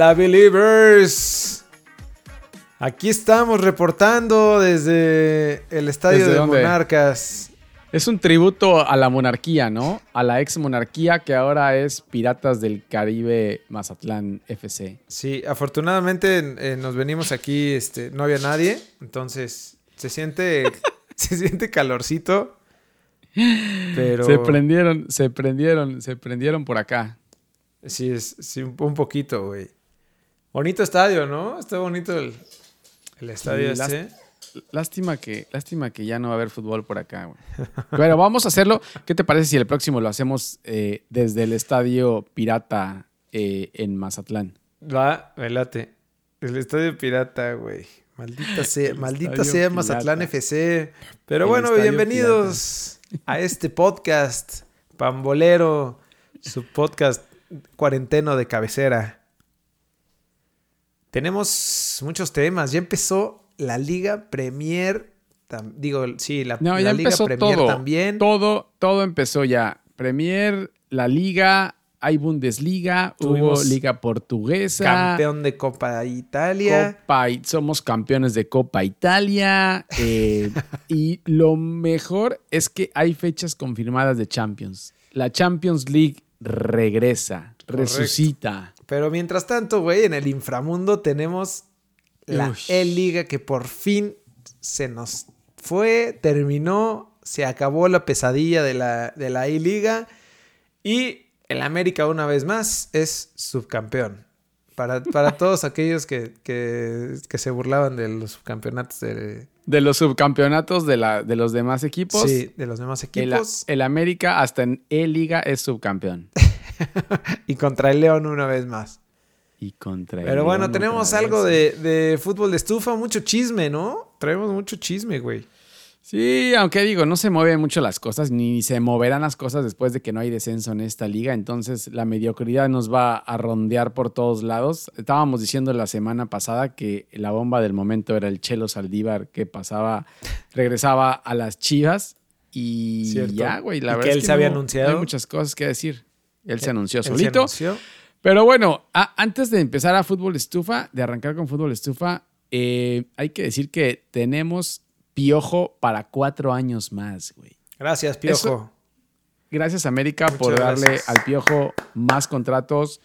Hola Believers. Aquí estamos reportando desde el estadio ¿Desde de dónde? Monarcas. Es un tributo a la monarquía, ¿no? A la ex monarquía que ahora es Piratas del Caribe Mazatlán FC. Sí, afortunadamente eh, nos venimos aquí, este, no había nadie, entonces se siente, se siente calorcito, pero Se prendieron, se prendieron, se prendieron por acá. sí, es, sí, un un poquito, güey. Bonito estadio, ¿no? Está bonito el, el estadio Sí, este. Lástima que, lástima que ya no va a haber fútbol por acá, güey. Pero vamos a hacerlo. ¿Qué te parece si el próximo lo hacemos eh, desde el estadio Pirata eh, en Mazatlán? Va, me late. El estadio pirata, güey. Maldita sea, El maldita sea Mazatlán. FC. Pero El bueno, bienvenidos a este podcast Pambolero, su podcast cuarenteno de cabecera. Tenemos muchos temas. Ya empezó la Liga Premier. tam- digo, sí, la, No, la ya Liga empezó Premier todo. también. Todo, todo empezó ya. Premier, la Liga, hay Bundesliga, hubo Liga Portuguesa. Campeón de Copa Italia. Copa, somos campeones de Copa Italia. eh, y lo mejor es que hay fechas confirmadas de Champions. La Champions League regresa, Correcto. resucita. Pero mientras tanto, güey, en el inframundo tenemos la. E-Liga que por fin se nos fue, terminó, se acabó la pesadilla de la, de la E-Liga y el América una vez más es subcampeón. Para, para todos aquellos que, que- que se burlaban de los subcampeonatos de, De los subcampeonatos de, la, de los demás equipos, sí, de los demás el, equipos el América hasta en E-Liga es subcampeón. y contra el León una vez más. Y contra el Pero bueno, León tenemos algo de, de fútbol de estufa, mucho chisme, ¿no? Traemos mucho chisme, güey. Sí, aunque digo, no se mueven mucho las cosas, ni se moverán las cosas después de que no hay descenso en esta liga. Entonces, la mediocridad nos va a rondear por todos lados. Estábamos diciendo la semana pasada que la bomba del momento era el Chelo Saldívar que pasaba, regresaba a las chivas. Y Cierto. ya, güey, la Y verdad que es él que se había no- anunciado. no hay muchas cosas que decir. Él se anunció Él se solito. anunció. Pero bueno, a- antes de empezar a fútbol estufa, de arrancar con fútbol estufa, eh, hay que decir que tenemos piojo para cuatro años más, güey. Gracias, Piojo. Eso- Gracias América Muchas por darle gracias. al piojo más contratos,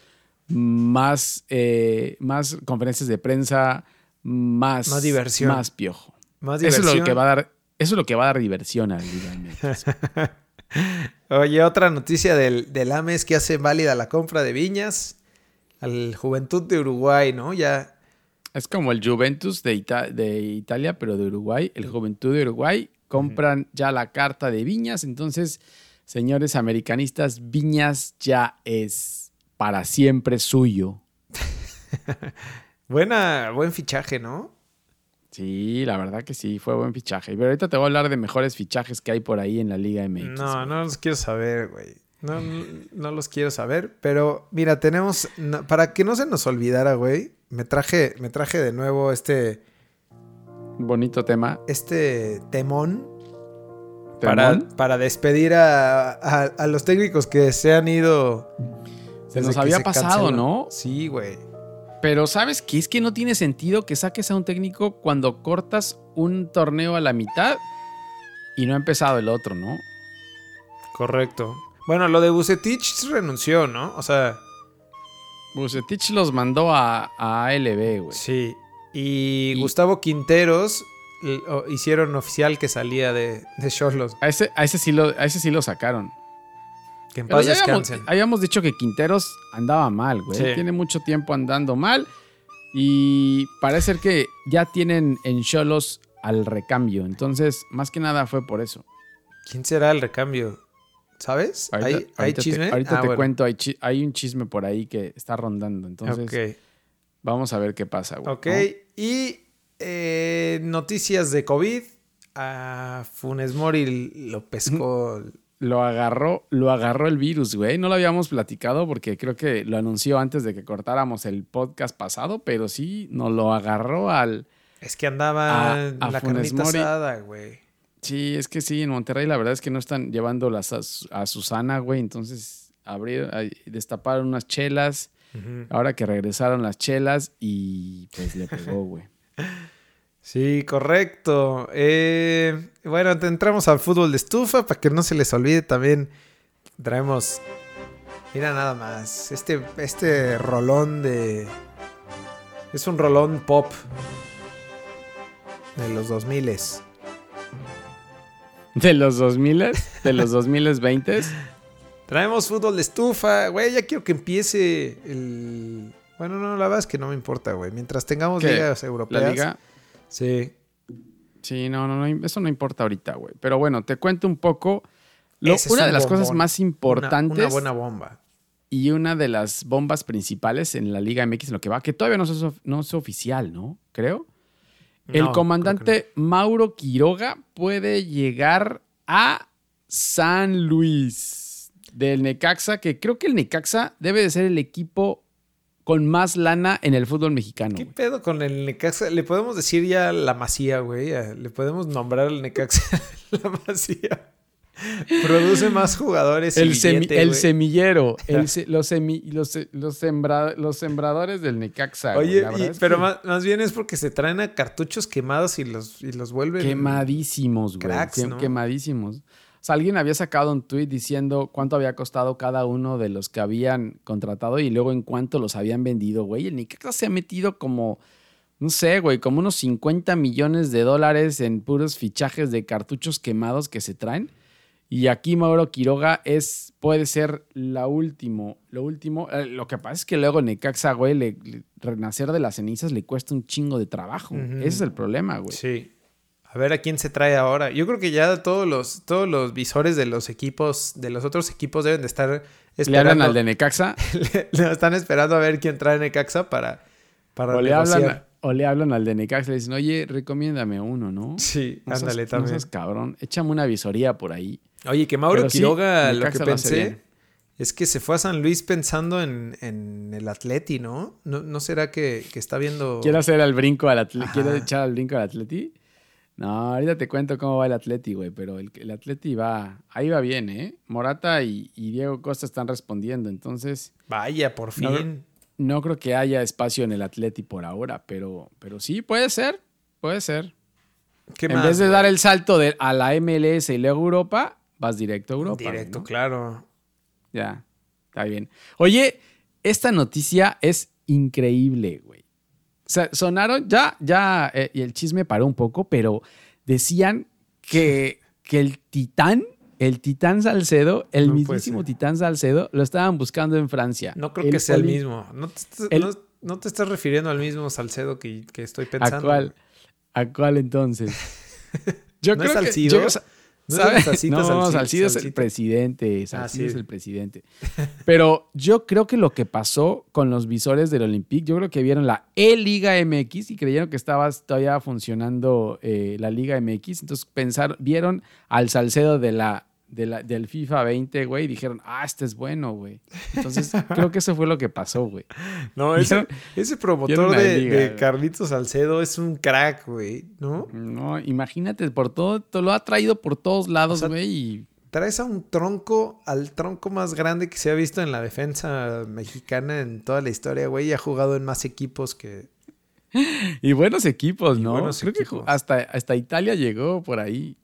más, eh, más conferencias de prensa, más, Más diversión. más piojo. Más Eso es diversión. lo que va a dar, eso es lo que va a dar diversión a la Liga MX. Oye, otra noticia del, del AMES que hace válida la compra de Viñas al Juventud de Uruguay, ¿no? Ya Es como el Juventus de, Ita- de Italia, pero de Uruguay. El Juventud de Uruguay compran ya la carta de Viñas. Entonces, señores americanistas, Viñas ya es para siempre suyo. buena, buen fichaje, ¿no? Sí, la verdad que sí, fue buen fichaje. Pero ahorita te voy a hablar de mejores fichajes que hay por ahí en la Liga MX. No, güey. no los quiero saber, güey. No, no, los quiero saber, pero mira, tenemos no, para que no se nos olvidara, güey. Me traje, me traje de nuevo este, Bonito tema. este temón para, Temón. para despedir a, a- a los técnicos que se han ido. Se nos había se pasado, canceló. ¿no? Sí, güey. Pero ¿sabes qué? Es que no tiene sentido que saques a un técnico cuando cortas un torneo a la mitad y no ha empezado el otro, ¿no? Correcto. Bueno, lo de Bucetich renunció, ¿no? O sea, Bucetich los mandó a, a ALB, güey. sí. Y, Y- Gustavo Quinteros hicieron oficial que salía de, de Cholos. A ese, a, ese sí lo, a ese sí lo sacaron. Que en paz ya habíamos, descansen. habíamos dicho que Quinteros andaba mal, güey. Sí. Tiene mucho tiempo andando mal. Y parece ser que ya tienen en Cholos al recambio. Entonces, más que nada fue por eso. ¿Quién será el recambio? ¿Sabes? Ahorita, ¿Hay, hay ahorita te- chisme? ahorita Ah, te bueno. cuento, hay, chi- hay un chisme por ahí que está rondando. Entonces, vamos a ver qué pasa, güey. Ok. ¿no? Y eh, noticias de COVID. A Funes Mori lo pescó. Lo agarró, lo agarró el virus, güey. No lo habíamos platicado porque creo que lo anunció antes de que cortáramos el podcast pasado, pero sí nos lo agarró al. Es que andaba A- en a la Funes carnita asada, güey. Sí, es que sí, en Monterrey la verdad es que no están llevándolas a, Su- a Susana, güey. Entonces, abrir, a- destaparon unas chelas Ahora que regresaron las chelas y pues le pegó, güey. Sí, correcto. Eh, bueno, entramos al fútbol de estufa para que no se les olvide también. Traemos, mira nada más, este, este rolón de... Es un rolón pop de los 2000 ¿De los 2000? ¿De los 2020? Traemos fútbol de estufa, güey, ya quiero que empiece el... Bueno, no, la verdad es que no me importa, güey. Mientras tengamos ligas europeas. ¿La liga? Sí. Sí, no, no, no, eso no importa ahorita, güey. Pero bueno, te cuento un poco. una de las cosas más importantes. Una, buena bomba. Y una de las bombas principales en la Liga MX, en lo que va, que todavía no es, no es oficial, ¿no? Creo. el comandante Mauro Quiroga puede llegar a San Luis del Necaxa, que creo que el Necaxa debe de ser el equipo con más lana en el fútbol mexicano. ¿Qué pedo con el Necaxa? Le podemos decir ya la Masía, güey. Le podemos nombrar al Necaxa la Masía. Produce más jugadores. El, el semillero. los, los, sembradores del Necaxa. Oye, pero más, bien es porque se traen a cartuchos quemados y los, y los vuelven. Quemadísimos, güey. Quemadísimos alguien había sacado un tweet diciendo cuánto había costado cada uno de los que habían contratado y luego en cuánto los habían vendido, güey. El Necaxa se ha metido como, no sé, güey, como unos 50 millones de dólares en puros fichajes de cartuchos quemados que se traen. Y aquí Mauro Quiroga es, puede ser la último, lo último. Eh, lo que pasa es que luego Necaxa, güey, renacer de las cenizas le cuesta un chingo de trabajo. Ese es el problema, güey. Sí. A ver a quién se trae ahora. Yo creo que ya todos los, todos los visores de los equipos, de los otros equipos deben de estar esperando. ¿Le hablan al de Necaxa? le, están esperando a ver quién trae Necaxa para, para o le, hablan, o le hablan al de Necaxa y le dicen, oye, recomiéndame uno, ¿no? Sí, ándale también. No cabrón, échame una visoría por ahí. Oye, que Mauro Quiroga, lo que pensé es que se fue a San Luis pensando en, el Atleti, ¿no? ¿no? ¿No, será que, está viendo...? Quiere hacer el brinco al Atleti, quiere echar al brinco al Atleti. No, ahorita te cuento cómo va el Atleti, güey, pero el, el Atleti va, ahí va bien, ¿eh? Morata y, Diego Costa están respondiendo, entonces... Vaya, por fin. No, creo que haya espacio en el Atleti por ahora, pero, pero sí, puede ser, puede ser. ¿Qué en vez de dar el salto de, a la MLS y luego Europa, vas directo a Europa. Directo, claro. Ya, está bien. Oye, esta noticia es increíble, güey. Sea, sonaron, ya, ya, eh, y el chisme paró un poco, pero decían que, que el titán, el titán Salcedo, el mismísimo titán Salcedo, lo estaban buscando en Francia. No creo que sea el mismo. No te, estás refiriendo al mismo Salcedo que, estoy pensando. ¿A cuál? ¿A cuál entonces? Yo creo es que, no, Salcido, es el presidente. Salcido es el presidente. Pero yo creo que lo que pasó con los visores del Olympique, yo creo que vieron la E-Liga MX y creyeron que estaba todavía funcionando eh, la Liga MX. Entonces pensaron, vieron al Salcedo de la del FIFA 20, güey, y dijeron, ah, este es bueno, güey. Entonces, creo que eso fue lo que pasó, güey. No, ese, ese promotor de, Carlitos Salcedo es un crack, güey, ¿no? No, imagínate, por todo, lo ha traído por todos lados, güey, y... Traes a un tronco, al tronco más grande que se ha visto en la defensa mexicana en toda la historia, güey, y ha jugado en más equipos que... Y buenos equipos, ¿no? Creo que hasta, hasta Italia llegó por ahí.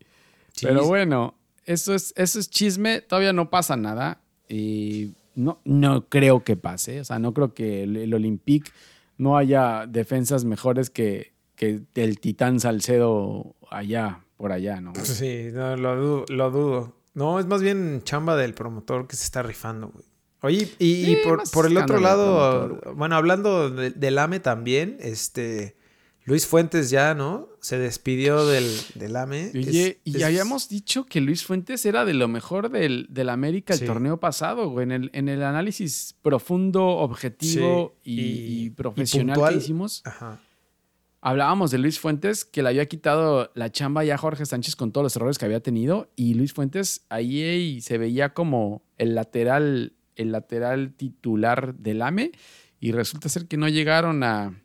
Pero bueno, eso es, eso es chisme, todavía no pasa nada. Y no, no creo que pase. O sea, no creo que el, Olympique no haya defensas mejores que, que el Titán Salcedo allá, por allá, ¿no? Sí, no, lo dudo, lo dudo. No, es más bien chamba del promotor que se está rifando, güey. Oye, y, por, el otro lado, bueno, hablando del AME también, este, Luis Fuentes ya, ¿no? Se despidió del, del AME. Oye, y habíamos dicho que Luis Fuentes era de lo mejor del, del América el torneo pasado, güey. En el, en el análisis profundo, objetivo y, profesional que hicimos. Hablábamos de Luis Fuentes que le había quitado la chamba ya a Jorge Sánchez con todos los errores que había tenido. Y Luis Fuentes ahí se veía como el lateral, el lateral titular del AME. Y resulta ser que no llegaron a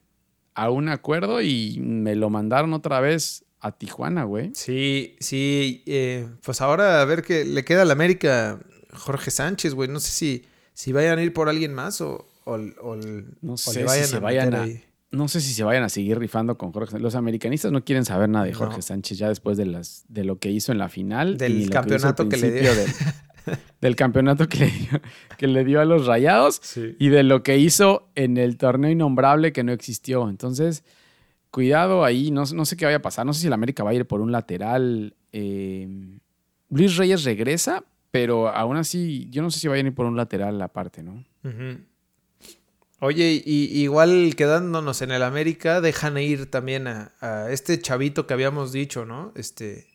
a un acuerdo y me lo mandaron otra vez a Tijuana, güey. Sí, sí. Eh, pues ahora a ver qué le queda al América Jorge Sánchez, güey. No sé si, si vayan a ir por alguien más o, o, o- No o sé si se a vayan a-. No sé si se vayan a seguir rifando con Jorge. Los americanistas no quieren saber nada de Jorge No. Sánchez ya después de las de lo que hizo en la final. Del lo que campeonato que le dio. principio Del, campeonato que le, dio, que le dio a los Rayados Sí. y de lo que hizo en el torneo innombrable que no existió. Entonces, cuidado ahí. No, no sé qué vaya a pasar. No sé si el América va a ir por un lateral. eh, Luis Reyes regresa, pero aún así, yo no sé si vayan a ir por un lateral aparte, ¿no? Oye, y igual quedándonos en el América, dejan ir también a, a este chavito que habíamos dicho, ¿no? Este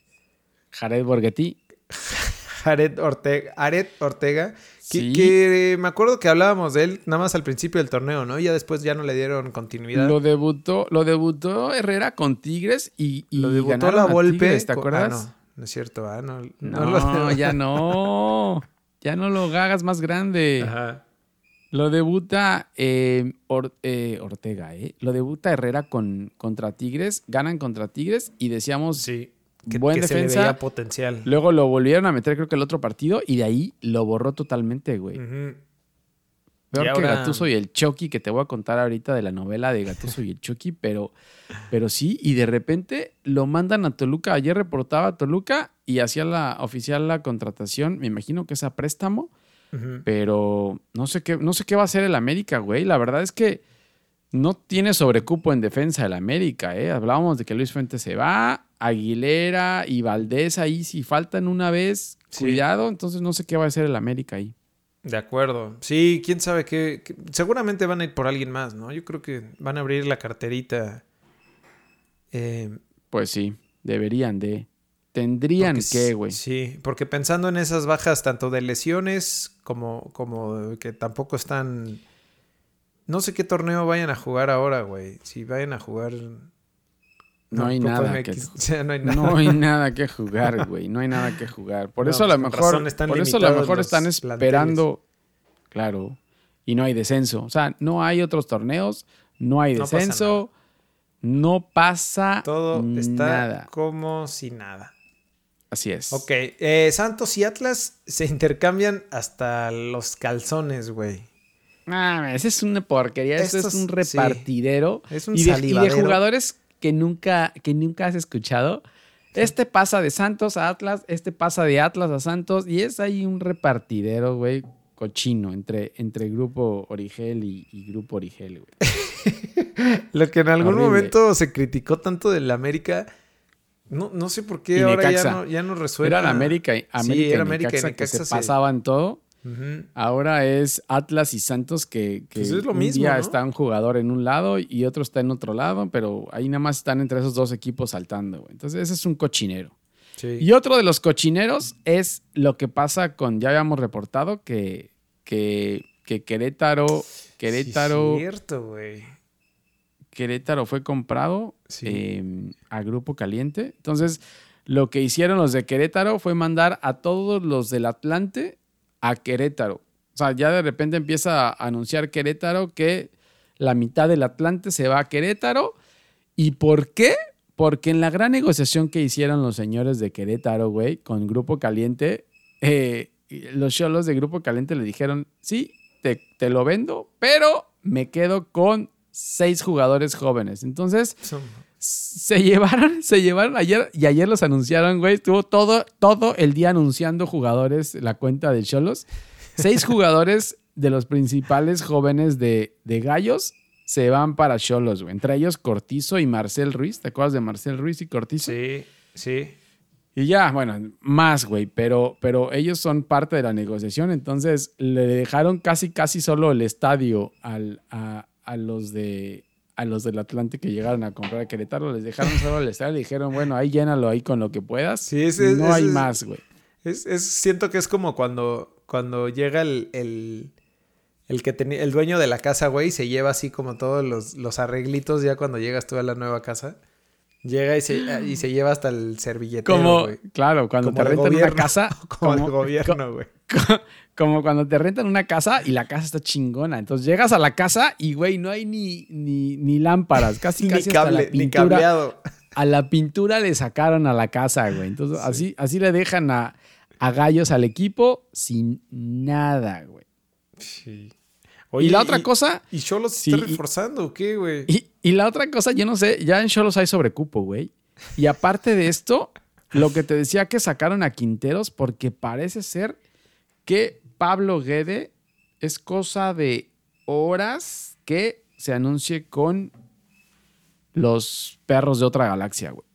Jared Borghetti. Jared Ortega, Aret Ortega, que, Sí. que me acuerdo que hablábamos de él nada más al principio del torneo, ¿no? Y ya después ya no le dieron continuidad. Lo debutó, lo debutó Herrera con Tigres y, y Lo debutó la Volpe. ¿te co- acuerdas? Ah, no, no es cierto, ah, no. No, lo- ya no. Ya no lo hagas más grande. Ajá. Lo debuta eh, Or- eh, Ortega, ¿eh? Lo debuta Herrera con, contra Tigres, ganan contra Tigres y decíamos, Sí. Que, Buen que se le defensa. veía potencial. luego lo volvieron a meter creo que el otro partido y de ahí lo borró totalmente, güey. Ujú. Peor que Gatuso y el Chucky, que te voy a contar ahorita de la novela de Gatuso y el Chucky, pero, pero sí, y de repente lo mandan a Toluca. Ayer reportaba a Toluca y hacía la oficial la contratación, me imagino que es a préstamo, pero no sé qué, no sé qué va a hacer el América, güey. La verdad es que no tiene sobrecupo en defensa el América, ¿eh? Hablábamos de que Luis Fuentes se va, Aguilera y Valdés ahí, si faltan una vez, Sí. cuidado, entonces no sé qué va a hacer el América ahí. De acuerdo. Sí, quién sabe qué, qué- Seguramente van a ir por alguien más, ¿no? Yo creo que van a abrir la carterita. Eh, Pues sí, deberían de. Tendrían que, güey. Sí, porque pensando en esas bajas, tanto de lesiones como, como que tampoco están. No sé qué torneo vayan a jugar ahora, güey. Si vayan a jugar. No hay nada que- no hay nada. No hay nada que jugar, güey. No hay nada que jugar. Por No, eso a lo pues, con mejor. por eso a lo mejor están planteles. esperando. Claro. Y no hay descenso. O sea, no hay otros torneos. No hay No pasa descenso. No pasa Todo está nada. como si nada. Así es. Ok, eh, Santos y Atlas se intercambian hasta los calzones, güey. Ah, esa es una porquería. Eso Estos- es un sí. repartidero. Es un y, de, y de jugadores que nunca, que nunca has escuchado. Este pasa de Santos a Atlas, este pasa de Atlas a Santos, y es ahí un repartidero, güey, cochino, entre, entre Grupo Origel y, y Grupo Origel, güey. Lo que en algún Horrible. momento se criticó tanto del América, no, no sé por qué Y ahora ya no, ya no resuena. Era América, y- América, Sí, era y América y Necaxa que Necaxa se se- pasaban todo. Ahora es Atlas y Santos que, que Pues es lo un mismo, día ¿no? está un jugador en un lado y otro está en otro lado, pero ahí nada más están entre esos dos equipos saltando, güey. Entonces ese es un cochinero. Sí. Y otro de los cochineros es lo que pasa con, ya habíamos reportado que, que, que Querétaro, Querétaro, Sí, cierto, güey. Querétaro fue comprado Sí. eh, a Grupo Caliente. Entonces, lo que hicieron los de Querétaro fue mandar a todos los del Atlante a Querétaro. O sea, ya de repente empieza a anunciar Querétaro que la mitad del Atlante se va a Querétaro. ¿Y por qué? Porque en la gran negociación que hicieron los señores de Querétaro, güey, con Grupo Caliente, eh, los cholos de Grupo Caliente le dijeron, sí, te, lo vendo, pero me quedo con seis jugadores jóvenes. Entonces, se llevaron, se llevaron ayer y ayer los anunciaron, güey. Estuvo todo, todo el día anunciando jugadores la cuenta de Cholos. Seis jugadores de los principales jóvenes de, de Gallos se van para Cholos, güey. Entre ellos Cortizo y Marcel Ruiz. ¿Te acuerdas de Marcel Ruiz y Cortizo? Sí, sí. Y ya, bueno, más, güey, pero, pero ellos son parte de la negociación, entonces le dejaron casi, casi solo el estadio al, a, a los de a los del Atlante que llegaron a comprar a Querétaro, les dejaron solo el estadio, le dijeron, bueno, ahí llénalo ahí con lo que puedas. Sí, ese- no ese hay más, güey. Es, es- siento que es como cuando, cuando llega el, el, el que tenía, el dueño de la casa, güey, y se lleva así como todos los, los arreglitos ya cuando llegas tú a la nueva casa. Llega y se, y se lleva hasta el servilletero, Como, güey. claro, cuando Como te rentan una casa, Como el gobierno, güey. como cuando te rentan una casa y la casa está chingona. Entonces llegas a la casa y, güey, no hay ni, ni, ni lámparas, casi, Ni casi hasta la cable, ni pintura. cableado. a la pintura le sacaron a la casa, güey. Entonces, así, así le dejan a, a gallos al equipo sin nada, güey. Sí. y la otra cosa. ¿Y Cholos se está reforzando o qué, güey? Y, y, la otra cosa, yo no sé, ya en Cholos hay sobrecupo, güey. Y aparte de esto, lo que te decía que sacaron a Quinteros, porque parece ser que Pablo Guede es cosa de horas que se anuncie con los perros de otra galaxia, güey.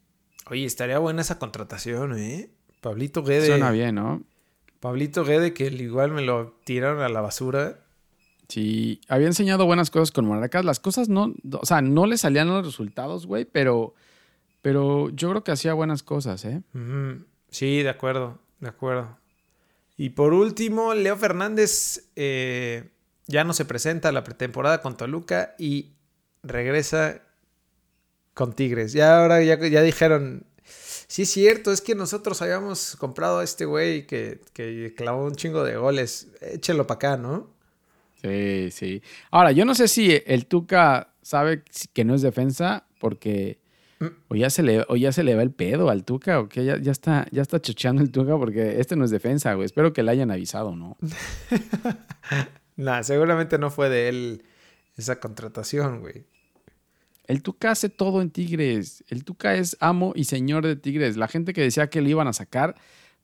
Oye, estaría buena esa contratación, ¿eh? Pablito Guede. Suena bien, ¿no? Pablito Guede, que igual me lo tiraron a la basura. Sí, había enseñado buenas cosas con Monarcas. Las cosas no, o sea, no le salían los resultados, güey, pero, pero yo creo que hacía buenas cosas, ¿eh? Sí, de acuerdo, de acuerdo. Y por último, Leo Fernández eh, ya no se presenta a la pretemporada con Toluca y regresa con Tigres. Ya ahora ya, ya dijeron, sí es cierto, es que nosotros habíamos comprado a este güey que, que clavó un chingo de goles. Échelo para acá, ¿no? Sí, sí. Ahora, yo no sé si el Tuca sabe que no es defensa porque. O ya se le, o ya se le va el pedo al Tuca o que ya, ya está, ya está chocheando el Tuca porque este no es defensa, güey. Espero que le hayan avisado, ¿no? nah, seguramente no fue de él esa contratación, güey. El Tuca hace todo en Tigres. El Tuca es amo y señor de Tigres. La gente que decía que le iban a sacar,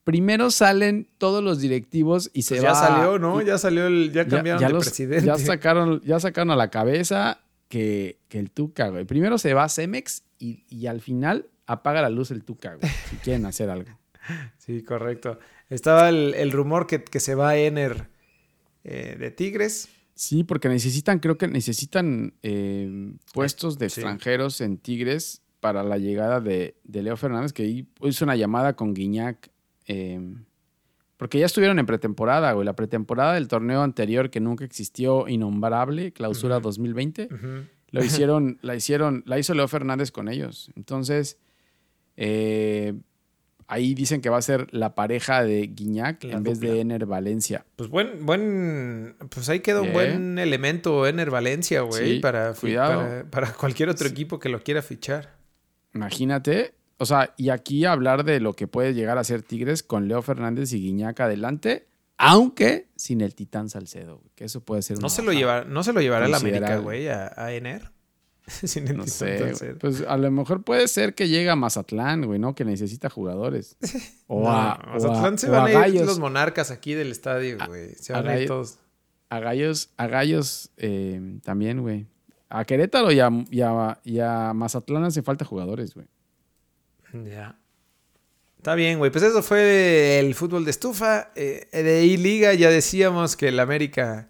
primero salen todos los directivos y se pues va. Ya salió, ¿no? Ya salió el, ya cambiaron de presidente. Ya sacaron, ya sacaron a la cabeza que, el Tuca, güey. Primero se va a Cemex y, al final apaga la luz el Tuca, güey, si quieren hacer algo. Sí, correcto. Estaba el, rumor que, se va a Ener eh, de Tigres. Sí, porque necesitan, creo que necesitan eh, puestos de extranjeros en Tigres para la llegada de, Leo Fernández, que hizo una llamada con Guiñac. Eh, porque ya estuvieron en pretemporada, güey. La pretemporada del torneo anterior que nunca existió, innombrable, clausura 2020, lo hicieron, la hicieron, la hizo Leo Fernández con ellos. Entonces, eh, Ahí dicen que va a ser la pareja de Guiñac en vez de Ener Valencia. Pues buen, buen, pues ahí queda un buen elemento Ener Valencia, güey, para, para, cualquier otro equipo que lo quiera fichar. Imagínate, o sea, y aquí hablar de lo que puede llegar a ser Tigres con Leo Fernández y Guiñac adelante, aunque sin el Titán Salcedo, que eso puede ser no se lo lleva, No se lo llevará la América, güey, a, a Ener. no sé, Pues a lo mejor puede ser que llegue a Mazatlán, güey, ¿no? Que necesita jugadores. O a Mazatlán se van a, ir los monarcas aquí del estadio, güey. Se van a, ir todos. A Gallos, a Gallos eh, también, güey. A Querétaro y a, Mazatlán hace falta jugadores, güey. Ya. Está bien, güey. Pues eso fue el fútbol de estufa. Eh, de I-Liga ya decíamos que el América,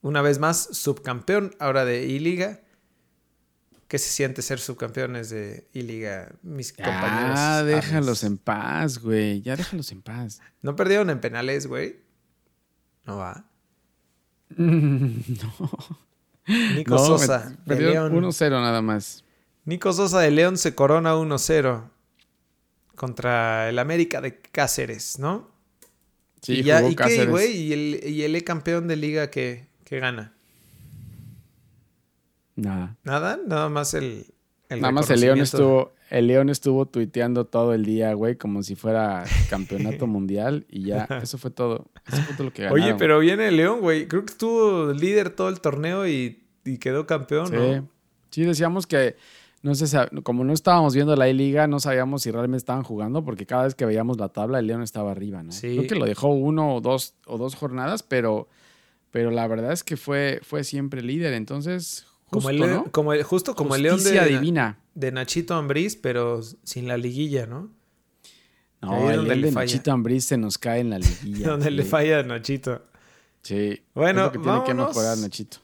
una vez más, subcampeón ahora de I-Liga. ¿Qué se siente ser subcampeones de I-Liga, mis compañeros? Ah, déjalos en paz, güey. Ya déjalos en paz. ¿No perdieron en penales, güey? No va. no. Nico Sosa. Perdió 1-0 nada más. Nico Sosa de León se corona 1-0 contra el América de Cáceres, ¿no? Sí, y, ya, ¿y qué, güey? ¿Y el, ¿Y el campeón de liga que, que gana? Nada. ¿Nada? Nada más el. Nada más el León estuvo. El León estuvo tuiteando todo el día, güey, como si fuera campeonato mundial. Y ya, eso fue todo. Eso fue todo lo que ganaron. Oye, pero viene el León, güey. Creo que estuvo líder todo el torneo y, quedó campeón, sí. ¿no? Sí, decíamos que. No sé, como no estábamos viendo la liga no sabíamos si realmente estaban jugando, porque cada vez que veíamos la tabla, el León estaba arriba, ¿no? Sí. Creo que lo dejó uno o dos, o dos jornadas, pero, pero la verdad es que fue, fue siempre líder. Entonces, como el, como justo como el león de, divina. de Nachito Ambriz, pero sin la liguilla, ¿no? No, el león de Nachito Ambriz se nos cae en la liguilla. donde le falla a Nachito. Sí. Bueno, es que tiene que mejorar Nachito.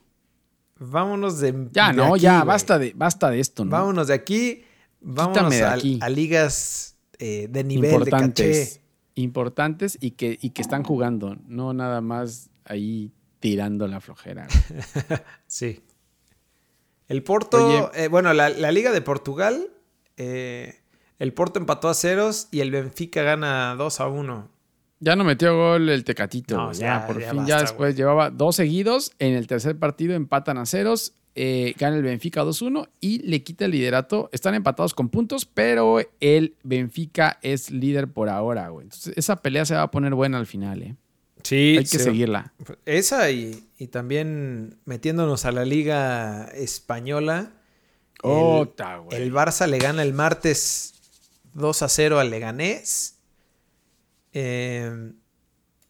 Vámonos de. Ya, no, ya, basta de, basta de esto, ¿no? Vámonos de aquí. Vámonos de a, aquí. a, ligas eh, de nivel, importantes, de Importantes y que, y que están jugando, no nada más ahí tirando la flojera. sí. El Porto, eh, bueno, la, Liga de Portugal, eh, el Porto empató a ceros y el Benfica gana 2 a 1. Ya no metió gol el Tecatito. ya, por fin, ya después llevaba dos seguidos. En el tercer partido empatan a ceros. Eh, gana el Benfica 2-1 y le quita el liderato. Están empatados con puntos, pero el Benfica es líder por ahora, güey. Entonces, esa pelea se va a poner buena al final, ¿eh? Sí, Hay que seguirla. Esa y, y, también metiéndonos a la liga española. Oh, el, el Barça le gana el martes 2 a 0 al Leganés. Eh,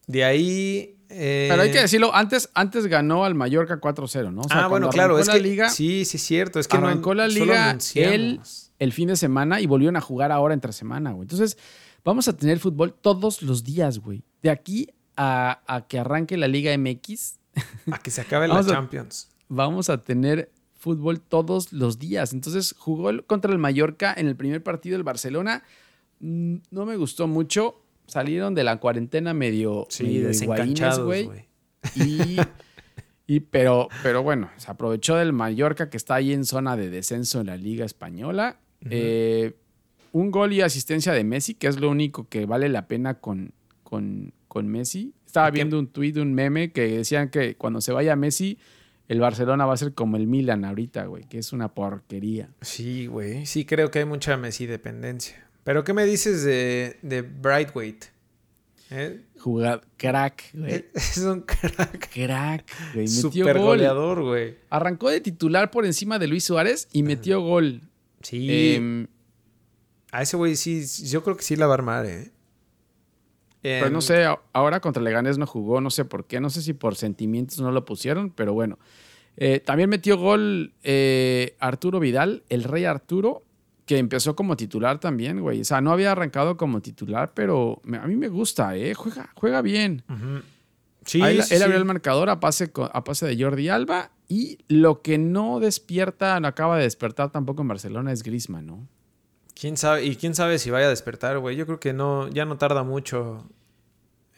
de ahí. Eh... Pero hay que decirlo, antes, antes ganó al Mallorca 4-0, ¿no? O sea, ah, bueno, claro, es la que, liga. Sí, sí, es cierto. Es que arrancó no, la liga el, el fin de semana y volvieron a jugar ahora entre semana, güey. Entonces, vamos a tener fútbol todos los días, güey. De aquí a, a, que arranque la Liga MX. A que se acabe la Champions. vamos a tener fútbol todos los días. Entonces, jugó contra el Mallorca en el primer partido del Barcelona. Mm, no me gustó mucho salieron de la cuarentena medio, sí, desencanchados, güey. Y, pero, pero bueno, se aprovechó del Mallorca que está ahí en zona de descenso en la Liga Española. Eh, un gol y asistencia de Messi, que es lo único que vale la pena con, con, con Messi. Estaba viendo un tuit, un meme que decían que cuando se vaya Messi, el Barcelona va a ser como el Milan ahorita, güey, que es una porquería. Sí, güey. Sí, creo que hay mucha Messi dependencia. Pero ¿qué me dices de, de Brightweight? ¿Eh? Jugad crack, güey. Es un crack. Crack, güey. Super goleador, güey. Arrancó de titular por encima de Luis Suárez y metió gol. Sí. Eh, a ese güey sí, yo creo que sí la va a armar, ¿eh? Pues no sé, ahora contra Leganés no jugó, no sé por qué, no sé si por sentimientos no lo pusieron, pero bueno. Eh, también metió gol eh, Arturo Vidal, el rey Arturo, que empezó como titular también, güey. O sea, no había arrancado como titular, pero a mí me gusta, ¿eh? Juega, juega bien. Sí, él, abrió el marcador a pase, a pase de Jordi Alba y lo que no despierta, no acaba de despertar tampoco en Barcelona es Grisman, ¿no? ¿Quién sabe? Y quién sabe si vaya a despertar, güey. Yo creo que no, ya no tarda mucho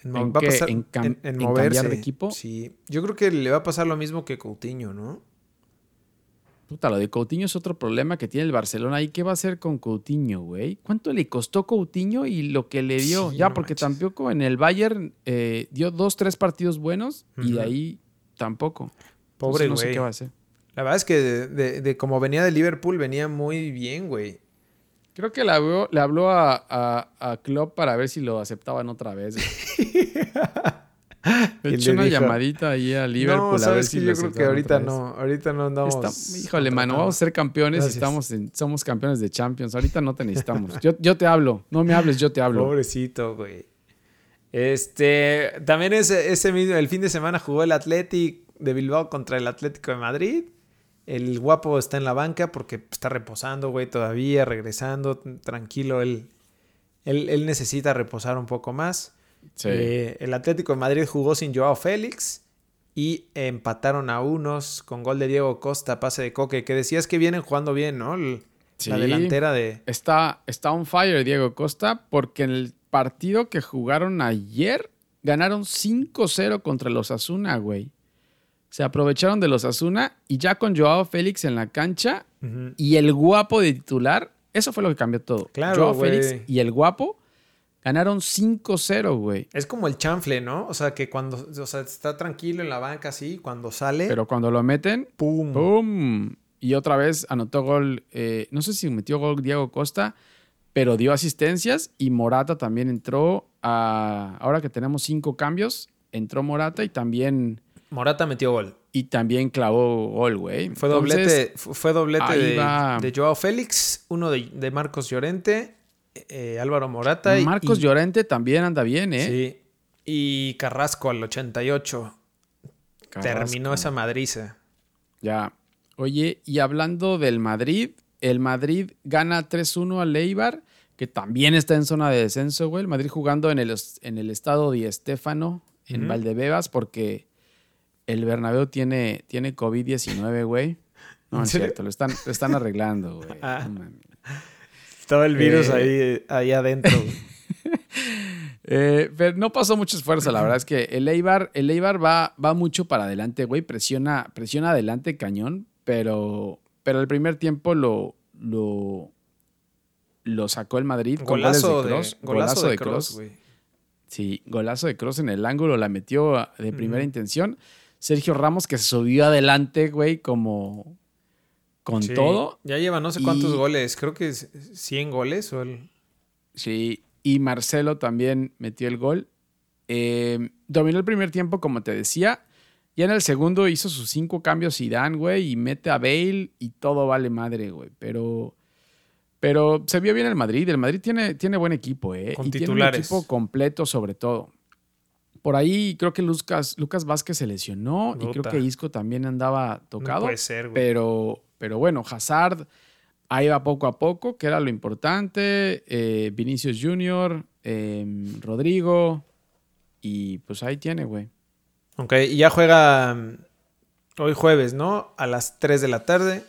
en, ¿En, moverse. de equipo. Sí, yo creo que le va a pasar lo mismo que Coutinho, ¿no? Puta, lo de Coutinho es otro problema que tiene el Barcelona. ¿Y qué va a hacer con Coutinho, güey? ¿Cuánto le costó Coutinho y lo que le dio? ya, porque tampoco en el Bayern eh, dio dos, tres partidos buenos y de ahí tampoco. Pobre, güey. No sé qué va a hacer. La verdad es que de, como venía de Liverpool, venía muy bien, güey. Creo que le habló, le habló a, a, a Klopp para ver si lo aceptaban otra vez. Le echó una llamadita ahí a Liverpool no, a ver si yo creo que ahorita no, ahorita no andamos. híjole, mano, vamos a ser campeones y estamos somos campeones de Champions. Ahorita no te necesitamos. Yo, yo te hablo, no me hables, yo te hablo. Pobrecito, güey. Este, también ese, ese mismo, el fin de semana jugó el Athletic de Bilbao contra el Atlético de Madrid. El guapo está en la banca porque está reposando, güey, todavía, regresando, tranquilo. Él, él, él necesita reposar un poco más. Eh, el Atlético de Madrid jugó sin Joao Félix y empataron a unos con gol de Diego Costa, pase de Coque, que decías que vienen jugando bien, ¿no? La delantera de... Está, está on fire Diego Costa porque en el partido que jugaron ayer ganaron 5-0 contra los Asuna, güey. Se aprovecharon de los Asuna y ya con Joao Félix en la cancha y el guapo de titular, eso fue lo que cambió todo. Claro, Joao Félix y el guapo Ganaron 5-0, güey. Es como el chanfle, ¿no? O sea, que cuando o sea, está tranquilo en la banca así, cuando sale. Pero cuando lo meten, ¡pum! ¡Pum! Y otra vez anotó gol. Eh, no sé si metió gol Diego Costa, pero dio asistencias y Morata también entró. A, ahora que tenemos cinco cambios, entró Morata y también. Morata metió gol. Y también clavó gol, güey. Fue doblete, fue doblete de, Joao Félix, uno de, de Marcos Llorente eh, Álvaro Morata. Marcos Llorente también anda bien, ¿eh? Sí. Y Carrasco al 88. Terminó esa madriza. Ya. Oye, y hablando del Madrid, el Madrid gana 3-1 al Leibar, que también está en zona de descenso, güey. El Madrid jugando en el, en el estado de Estéfano, en Valdebebas, porque el Bernabéu tiene, tiene COVID-19, güey. No, es cierto, lo están, lo están arreglando, güey. Ah. Estaba el virus eh, ahí, ahí adentro. Eh, pero no pasó mucho esfuerzo, la verdad es que el Eibar, el Eibar va, va mucho para adelante, güey. Presiona, presiona adelante cañón, pero, pero el primer tiempo lo, lo, lo sacó el Madrid golazo de cross. golazo, de, cross, güey. Sí, golazo de cross en el ángulo, la metió de primera intención. Sergio Ramos que se subió adelante, güey, como, con todo. Ya lleva no sé cuántos goles, creo que 100 goles o el... Sí, y Marcelo también metió el gol. Eh, dominó el primer tiempo, como te decía. Ya en el segundo hizo sus cinco cambios Zidane, güey, y mete a Bale y todo vale madre, güey. Pero, pero se vio bien el Madrid. El Madrid tiene, tiene buen equipo, ¿eh? Con y titulares. tiene un equipo completo sobre todo. Por ahí creo que Lucas, Lucas Vázquez se lesionó y creo que Isco también andaba No tocado. puede ser, güey. Pero, pero bueno, Hazard ahí va poco a poco, que era lo importante. Eh, Vinicius Junior, eh, Rodrigo. Y pues ahí tiene, güey. Ok, y ya juega mm, hoy jueves, ¿no? A las 3 de la tarde.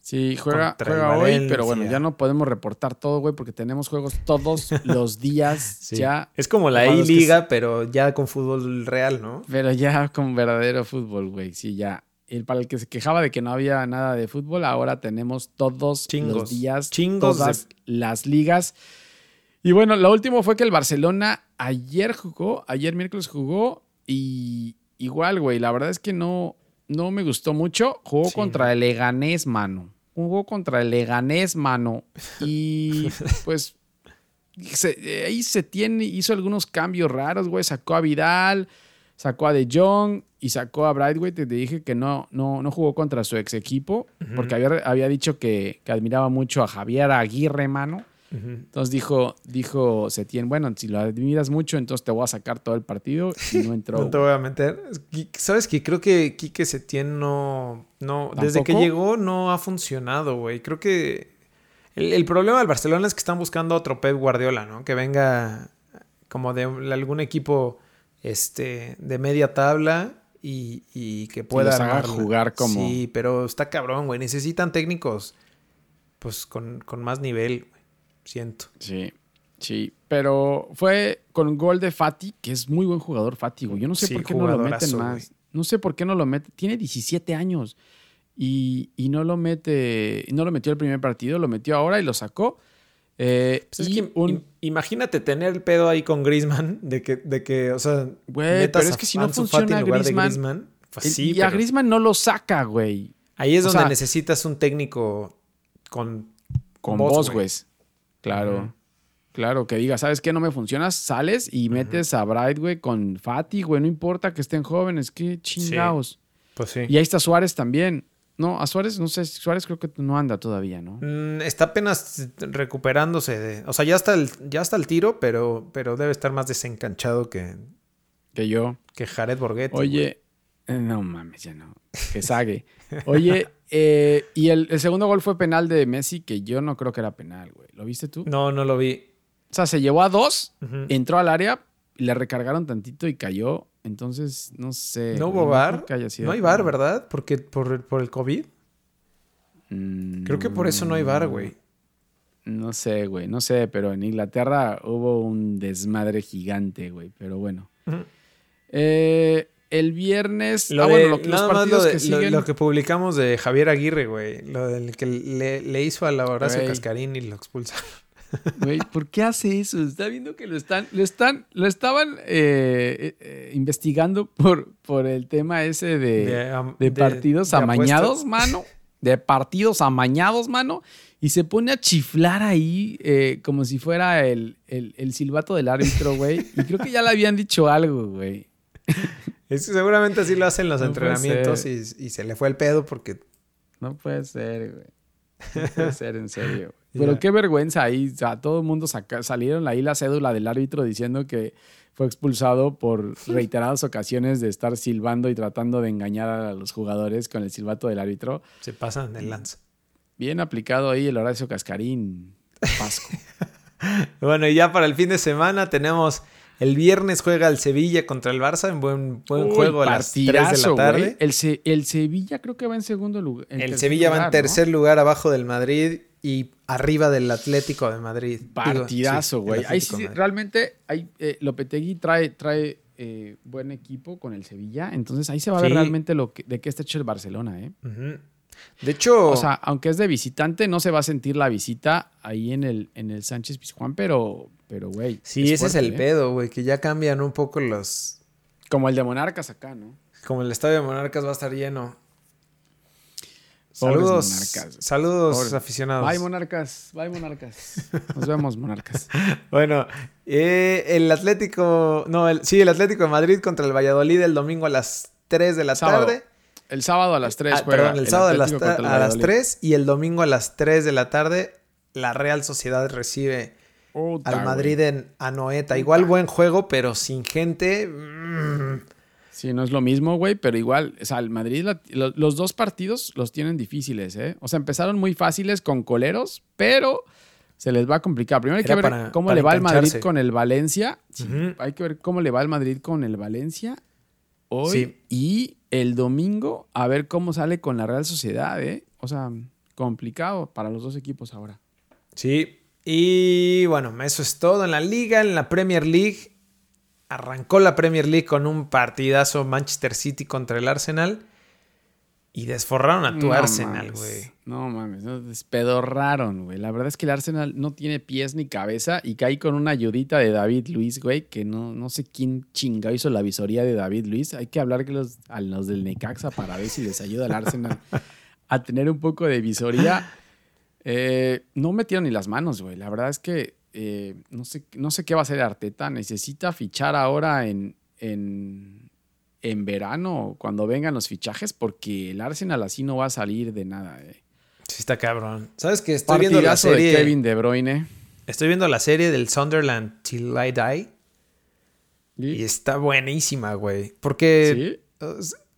Sí, juega, juega hoy, pero bueno, ya no podemos reportar todo, güey, porque tenemos juegos todos los días. Sí. Ya, Es como la I-Liga, pero ya con fútbol real, ¿no? pero ya con verdadero fútbol, güey. Sí, ya. Para el que se quejaba de que no había nada de fútbol, ahora tenemos todos Chingos. los días, Chingos todas las ligas. Y bueno, lo último fue que el Barcelona ayer jugó, ayer miércoles jugó y igual, güey, la verdad es que no, no me gustó mucho. Jugó Sí. contra el Leganés, mano. Jugó contra el Leganés, mano. Y pues se- ahí se tiene, hizo algunos cambios raros, güey. Sacó a Vidal, sacó a De Jong y sacó a Brightway. Te dije que no, no, no jugó contra su ex equipo, porque había, había dicho que, que admiraba mucho a Javier Aguirre, mano. Entonces dijo, dijo Setién, bueno, si lo admiras mucho, entonces te voy a sacar todo el partido y no entró. No te voy a meter. ¿Sabes que Creo que Quique Setién no. no desde que llegó no ha funcionado, güey. Creo que. El, el problema del Barcelona es que están buscando a otro Pep Guardiola, ¿no? Que venga como de algún equipo este, de media tabla y, y que pueda. jugar como- Sí, pero está cabrón, güey. Necesitan técnicos, pues con, con más nivel, güey. Siento. Sí, sí. Pero fue con gol de Fati, que es muy buen jugador Fati, güey. Yo no sé Sí, por qué no lo meten más. güey. No sé por qué no lo mete. Tiene 17 años y, y no lo mete. No lo metió el primer partido, lo metió ahora y lo sacó. Eh, Pues es que un- imagínate tener el pedo ahí con Griezmann, de que, de que o sea, Güey, metas pero es a que si no funciona en lugar de Griezmann, pues el- sí, y a Griezmann no lo saca, güey. ahí es o donde sea- necesitas un técnico con, Con voz, vos, güey. Claro. Claro, que diga, ¿sabes qué? No me funcionas, sales y metes a Bright, güey, con Fati, güey. No importa que estén jóvenes, qué chingados. Pues sí. Y ahí está Suárez también. No, a Suárez, no sé, Suárez creo que no anda todavía, ¿no? Mm, Está apenas recuperándose de. O sea, ya está el, ya está el tiro, pero, pero debe estar más desencanchado que, Que yo. que Jared Borghetti. Oye, eh, no mames, ya no. Que sague. Oye, eh, y el, el segundo gol fue penal de Messi, que yo no creo que era penal, güey. ¿Lo viste tú? No, no lo vi. O sea, se llevó a dos, entró al área, le recargaron tantito y cayó. Entonces, no sé. ¿No hubo bar? No hay bar. ¿verdad? Porque por, el- por el COVID. Mm, Creo que por eso no hay bar, güey. No sé, güey, no sé, pero en Inglaterra hubo un desmadre gigante, güey, pero bueno. Eh, el viernes, Lo ah, de- bueno, lo- los partidos lo, de- que siguen. lo que publicamos de Javier Aguirre, güey. Lo del que le, le hizo a la Horacio. Cascarín y lo expulsaron. Güey, ¿por qué hace eso? Está viendo que lo están, lo están, lo estaban eh, eh, investigando por, por el tema ese de, partidos de amañados, mano. De partidos amañados, mano. Y se pone a chiflar ahí eh, como si fuera el, el, el silbato del árbitro, güey. Y creo que ya le habían dicho algo, güey. Es que seguramente así lo hacen los No entrenamientos y, y se le fue el pedo porque No puede ser, güey. No puede ser, en serio. Pero qué vergüenza ahí. O sea, todo el mundo saca, salieron ahí la cédula del árbitro diciendo que fue expulsado por reiteradas ocasiones de estar silbando y tratando de engañar a los jugadores con el silbato del árbitro. se pasan de lanza. Bien aplicado ahí el Horacio Cascarín. Pasco. Bueno, y ya para el fin de semana tenemos el viernes juega el Sevilla contra el Barça en buen, buen Uy, juego a las 3 de la tarde. El, Se- el Sevilla creo que va en segundo lugar. en El Sevilla va en tercer lugar abajo del Madrid y arriba del Atlético de Madrid. Partidazo, sí, güey. Sí, Madrid. realmente, ahí, eh, Lopetegui trae, trae eh, buen equipo con el Sevilla. Entonces ahí se va a ver Sí. realmente lo que, de qué está hecho el Barcelona, ¿eh? De hecho, O sea, aunque es de visitante, no se va a sentir la visita ahí en el, en el Sánchez Pizjuán, pero, pero, güey. sí, ese es el ¿eh? pedo, güey, que ya cambian un poco los... Como el de Monarcas acá, ¿no? Como el Estadio de Monarcas va a estar lleno. Saludos, monarcas. saludos aficionados. Bye, monarcas. Bye, monarcas. Nos vemos, monarcas. bueno, eh, el Atlético, no, el, sí, el Atlético de Madrid contra el Valladolid el domingo a las 3 de la tarde. El sábado a las 3. Ah, perdón, el, sábado a las, a las 3 y el domingo a las 3 de la tarde la Real Sociedad recibe al Madrid en Anoeta. Igual buen juego, pero sin gente. Mm. Sí, no es lo mismo, güey, pero igual, o sea, el Madrid, los dos partidos los tienen difíciles, ¿eh? O sea, empezaron muy fáciles con coleros, pero se les va a complicar. Primero hay que ver cómo le va el Madrid con el Valencia. Hay que ver cómo le va el Madrid con el Valencia hoy. Y el domingo, a ver cómo sale con la Real Sociedad, ¿eh? O sea, complicado para los dos equipos ahora. Sí, y bueno, eso es todo en la liga, en la Premier League. Arrancó la Premier League con un partidazo Manchester City contra el Arsenal. Y desforraron a tu Arsenal, güey. No mames, no, despedorraron, güey. La verdad es que el Arsenal no tiene pies ni cabeza y caí con una ayudita de David Luis, güey, que no, no sé quién chingado hizo la visoría de David Luis. Hay que hablar que los, a los del Necaxa para ver si les ayuda al Arsenal a tener un poco de visoría. Eh, no metieron ni las manos, güey. La verdad es que eh, no, sé, no sé qué va a hacer Arteta. Necesita fichar ahora en, en, en, verano, cuando vengan los fichajes, porque el Arsenal así no va a salir de nada. Eh. Sí, está cabrón. ¿Sabes que Estoy viendo la serie de Kevin De Bruyne. Estoy viendo la serie del Sunderland Till I Die. ¿Y? está buenísima, güey. Porque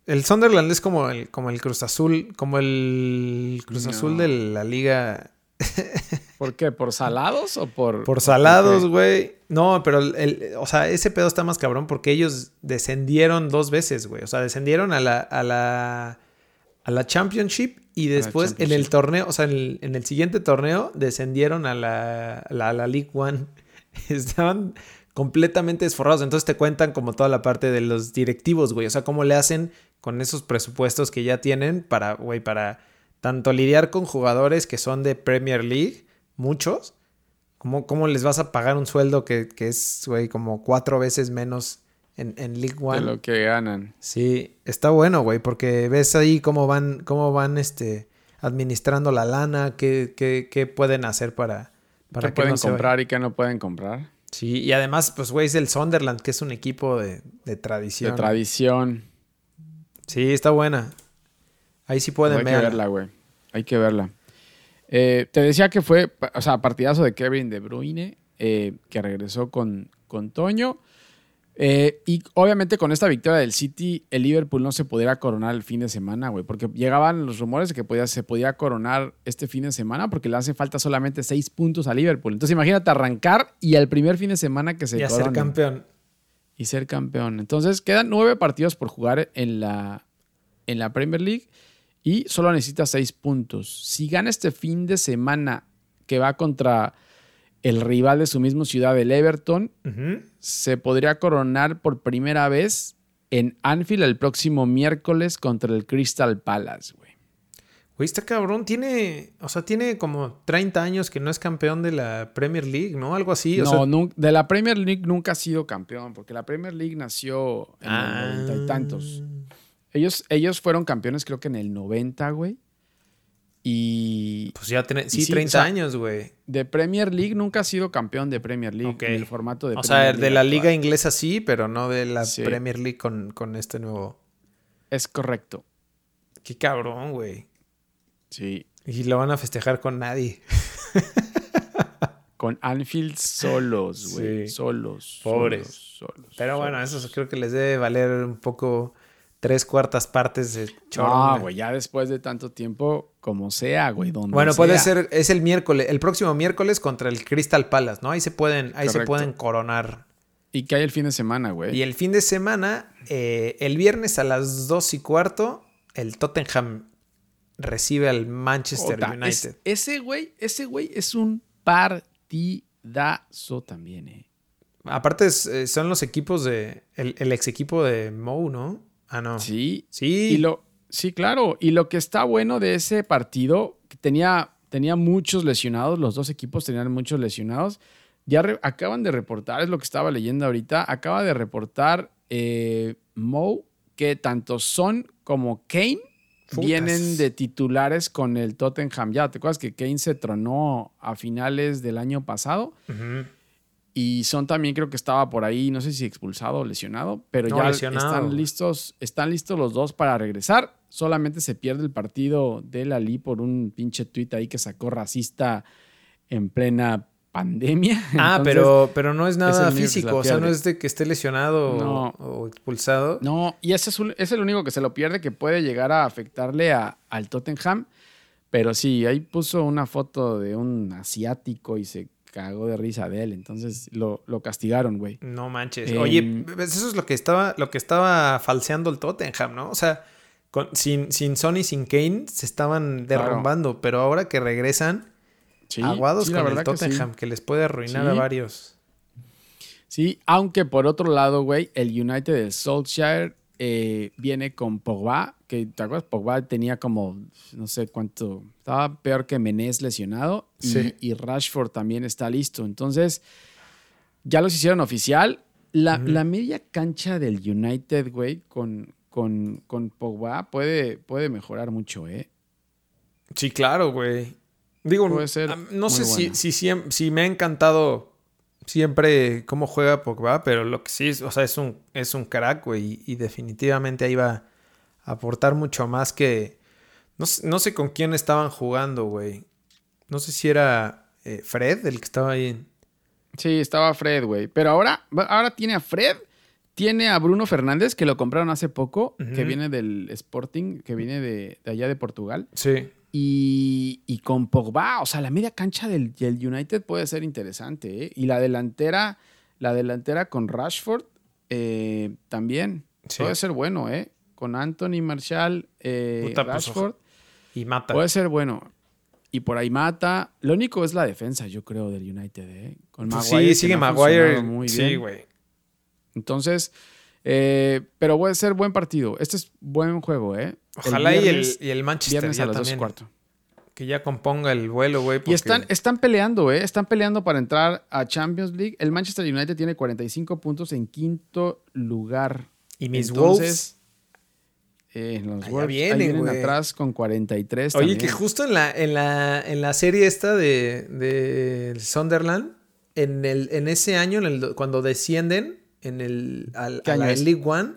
el Sunderland es como el, como el Cruz Azul, como el Cruz Azul de la liga ¿Por qué? ¿Por salados o por...? Por salados, güey. No, pero, el, o sea, ese pedo está más cabrón porque ellos descendieron dos veces, güey. O sea, descendieron a la, a la, a la Championship y después en el torneo, o sea, en el, siguiente torneo descendieron a la, a la League One. Estaban completamente desforrados. Entonces te cuentan como toda la parte de los directivos, güey. O sea, cómo le hacen con esos presupuestos que ya tienen para, güey, para tanto lidiar con jugadores que son de Premier League, muchos, como cómo les vas a pagar un sueldo que, es, güey, como cuatro veces menos en, League One. De lo que ganan. Sí, está bueno, güey, porque ves ahí cómo van, cómo van, este, administrando la lana, qué, qué, pueden hacer para... para ¿Qué que pueden comprar y qué no pueden comprar? Sí, y además, pues, güey, es el Sunderland, que es un equipo de, de tradición. De tradición. Sí, está buena. Ahí sí pueden verla. Hay que verla, güey. Hay que verla. Eh, te decía que fue, o sea, partidazo de Kevin De Bruyne, eh, que regresó con, con Toño. Eh, y obviamente con esta victoria del City, el Liverpool no se pudiera coronar el fin de semana, güey, porque llegaban los rumores de que podía, se podía coronar este fin de semana porque le hace falta solamente seis puntos a Liverpool. Entonces imagínate arrancar y al primer fin de semana que se Y ser campeón. Y ser campeón. Entonces quedan nueve partidos por jugar en la, en la Premier League y solo necesita seis puntos. Si gana este fin de semana que va contra el rival de su misma ciudad, el Everton, se podría coronar por primera vez en Anfield el próximo miércoles contra el Crystal Palace, güey. Güey, está cabrón. Tiene, o sea, tiene como 30 años que no es campeón de la Premier League, ¿no? Algo así. no, de la Premier League nunca ha sido campeón, porque la Premier League nació en los noventa y tantos. Ellos, ellos fueron campeones creo que en el 90, güey. Y... Pues ya tiene, sí, 30 años, güey. De Premier League nunca ha sido campeón de Premier League en el formato de... O sea, de la liga inglesa sí, pero no de la Premier League con, con este nuevo... Es correcto. Qué cabrón, güey. Sí. Y lo van a festejar con nadie. con Anfield solos, güey. Solos. Pobres. Solos, Pero bueno, eso creo que les debe valer un poco tres cuartas partes de chorro. güey, ya después de tanto tiempo, como sea, güey, donde Bueno, puede ser, es el miércoles, el próximo miércoles contra el Crystal Palace, ¿no? Ahí se pueden, ahí se pueden coronar. ¿Y qué hay el fin de semana, güey? Y el fin de semana, eh, el viernes a las dos y cuarto, el Tottenham recibe al Manchester United. ese güey, ese güey es un partidazo también, eh. Aparte eh, son los equipos de, el, el ex equipo de Mou, ¿no? Ah, no. Sí. Sí. Y lo, sí, claro. Y lo que está bueno de ese partido, que tenía, tenía muchos lesionados, los dos equipos tenían muchos lesionados. Ya acaban de reportar, es lo que estaba leyendo ahorita, acaba de reportar eh, Mo que tanto Son como Kane vienen de titulares con el Tottenham. Ya, ¿te acuerdas que Kane se tronó a finales del año pasado? Y Son también creo que estaba por ahí, no sé si expulsado o lesionado, pero ya están listos, están listos los dos para regresar. Solamente se pierde el partido de Lali por un pinche tuit ahí que sacó racista en plena pandemia. Ah, pero, pero no es nada físico, o sea, no es de que esté lesionado o, expulsado. No, y ese es, el único que se lo pierde que puede llegar a afectarle a, al Tottenham. Pero sí, ahí puso una foto de un asiático y se cagó de risa de él. Entonces lo, castigaron, güey. No manches. Oye, pues, eso es lo que estaba, lo que estaba falseando el Tottenham, ¿no? O sea, sin, sin Sony, sin Kane, se estaban derrumbando. Pero ahora que regresan, aguados con el Tottenham, que, les puede arruinar a varios. Sí, aunque por otro lado, güey, el United del Solskjaer eh, viene con Pogba, que te acuerdas, Pogba tenía como, no sé cuánto, estaba peor que Menés lesionado y, Rashford también está listo. Entonces, ya los hicieron oficial. La, media cancha del United, güey, con, con, con, Pogba puede, puede mejorar mucho, ¿eh? Sí, claro, güey. Digo, no sé si, si, si me ha encantado siempre cómo juega Pogba, pero lo que sí es, o sea, es un, es un crack, güey, y, definitivamente ahí va a aportar mucho más que... No, no sé con quién estaban jugando, güey. No sé si era eh, Fred el que estaba ahí. Sí, estaba Fred, güey. Pero ahora, ahora tiene a Fred, tiene a Bruno Fernández, que lo compraron hace poco, que viene del Sporting, que viene de, de allá de Portugal. Sí. Y, con Pogba, o sea, la media cancha del, United puede ser interesante. ¿eh? Y la delantera, la delantera con Rashford eh, también puede ser bueno, ¿eh? Con Anthony Marshall, eh, pues, Rashford. y mata. Puede ser bueno. Y por ahí mata. Lo único es la defensa, yo creo, del United, ¿eh? Con pues Maguire. Sí, sigue Maguire. Muy sí, güey. Entonces, eh, pero puede ser buen partido. Este es buen juego, ¿eh? Ojalá y, el, y, el, Manchester ya también. Que ya componga el vuelo, güey. Y están, están peleando, ¿eh? Están peleando para entrar a Champions League. El Manchester United tiene 45 puntos en quinto lugar. Y mis Wolves. Eh, los Wolves vienen, atrás con 43. Oye, que justo en la, en la, en la serie esta de, de Sunderland, en, el, en ese año, cuando descienden en el, al, a la League One,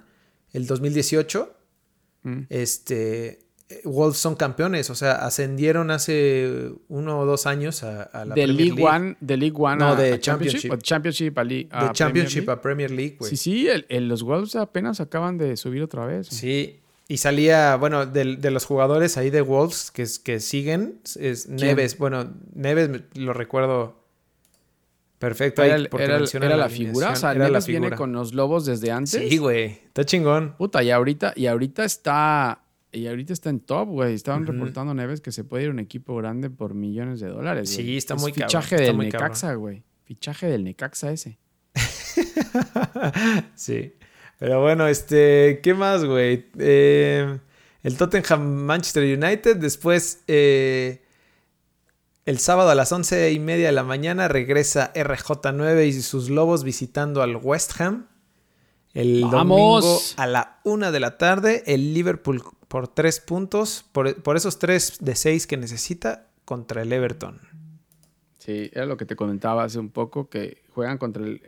el 2018, mm. este, Wolves son campeones, o sea, ascendieron hace uno o dos años a, la de League, One, de League One no, de Championship, Championship a, de Championship a Premier League, güey. Sí, sí, los Wolves apenas acaban de subir otra vez. Sí, y salía, bueno, de, de, los jugadores ahí de Wolves que, que siguen, es Neves, bueno, Neves lo recuerdo Perfecto. Era, era, la, figura. O sea, era la viene con los lobos desde antes. Sí, güey. Está chingón. Puta, y ahorita, y ahorita está. Y ahorita está en top, güey. Estaban reportando Neves que se puede ir un equipo grande por millones de dólares. Sí, está muy caro. Fichaje del Necaxa, güey. Fichaje del Necaxa ese. sí. Pero bueno, este. ¿Qué más, güey? Eh, el Tottenham Manchester United. Después. Eh, el sábado a las once y media de la mañana regresa RJ9 y sus lobos visitando al West Ham. El domingo a la una de la tarde, el Liverpool por tres puntos, por, esos tres de seis que necesita contra el Everton. Sí, era lo que te comentaba hace un poco, que juegan contra el,